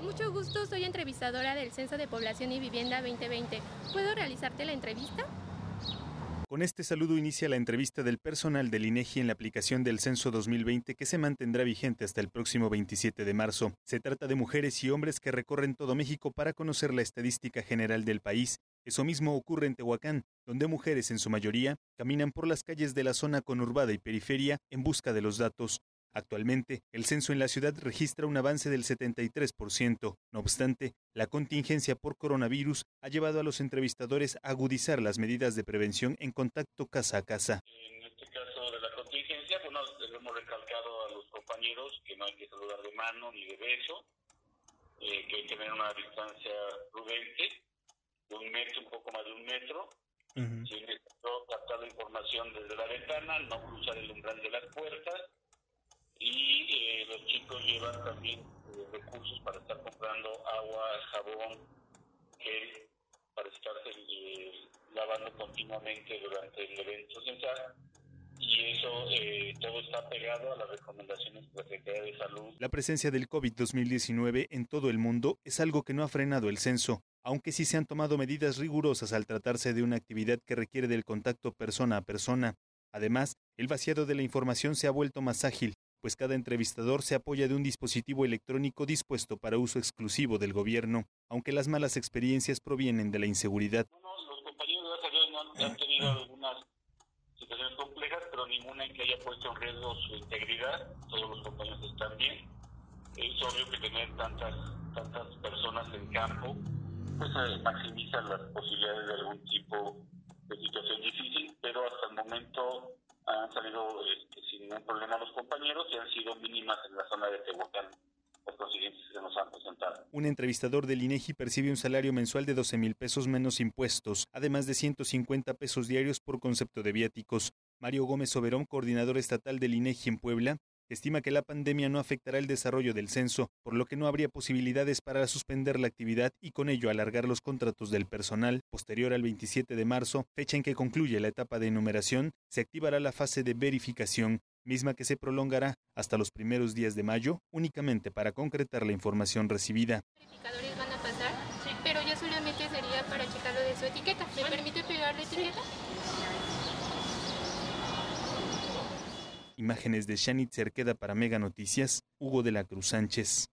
Mucho gusto. Soy entrevistadora del Censo de Población y Vivienda 2020. ¿Puedo realizarte la entrevista? Con este saludo inicia la entrevista del personal del INEGI en la aplicación del Censo 2020 que se mantendrá vigente hasta el próximo 27 de marzo. Se trata de mujeres y hombres que recorren todo México para conocer la estadística general del país. Eso mismo ocurre en Tehuacán, donde mujeres en su mayoría caminan por las calles de la zona conurbada y periferia en busca de los datos. Actualmente, el censo en la ciudad registra un avance del 73%. No obstante, la contingencia por coronavirus ha llevado a los entrevistadores a agudizar las medidas de prevención en contacto casa a casa. En este caso de la contingencia, bueno, hemos recalcado a los compañeros que no hay que saludar de mano ni de beso, eh, que hay que tener una distancia prudente, de un metro, un poco más de un metro. Uh -huh. Si captar la información desde la ventana, no cruzar el umbral de las puertas llevan también eh, recursos para estar comprando agua, jabón, gel, para estarse eh, lavando continuamente durante el evento central. Y eso eh, todo está pegado a las recomendaciones de la Secretaría de Salud. La presencia del COVID-2019 en todo el mundo es algo que no ha frenado el censo, aunque sí se han tomado medidas rigurosas al tratarse de una actividad que requiere del contacto persona a persona. Además, el vaciado de la información se ha vuelto más ágil, pues cada entrevistador se apoya de un dispositivo electrónico dispuesto para uso exclusivo del gobierno, aunque las malas experiencias provienen de la inseguridad. No, no, los compañeros, gracias a Dios, no han, tenido algunas situaciones complejas, pero ninguna en que haya puesto en riesgo su integridad. Todos los compañeros están bien. Es obvio que tener tantas, tantas personas en campo, pues eh, maximiza las posibilidades de algún tipo de situación difícil, pero hasta el momento han salido este, sin ningún problema los compañeros y han sido mínimas en la zona de Tehuacán las consiguientes que nos han presentado. Un entrevistador del INEGI percibe un salario mensual de 12 mil pesos menos impuestos, además de 150 pesos diarios por concepto de viáticos. Mario Gómez Oberón, coordinador estatal del INEGI en Puebla, estima que la pandemia no afectará el desarrollo del censo, por lo que no habría posibilidades para suspender la actividad y con ello alargar los contratos del personal. Posterior al 27 de marzo, fecha en que concluye la etapa de enumeración, se activará la fase de verificación, misma que se prolongará hasta los primeros días de mayo, únicamente para concretar la información recibida. Verificadores van a pasar, sí. pero yo solamente sería para checar lo de su etiqueta. ¿Me permite pegar la etiqueta? Imágenes de Shanit Cerqueda para Mega Noticias, Hugo de la Cruz Sánchez.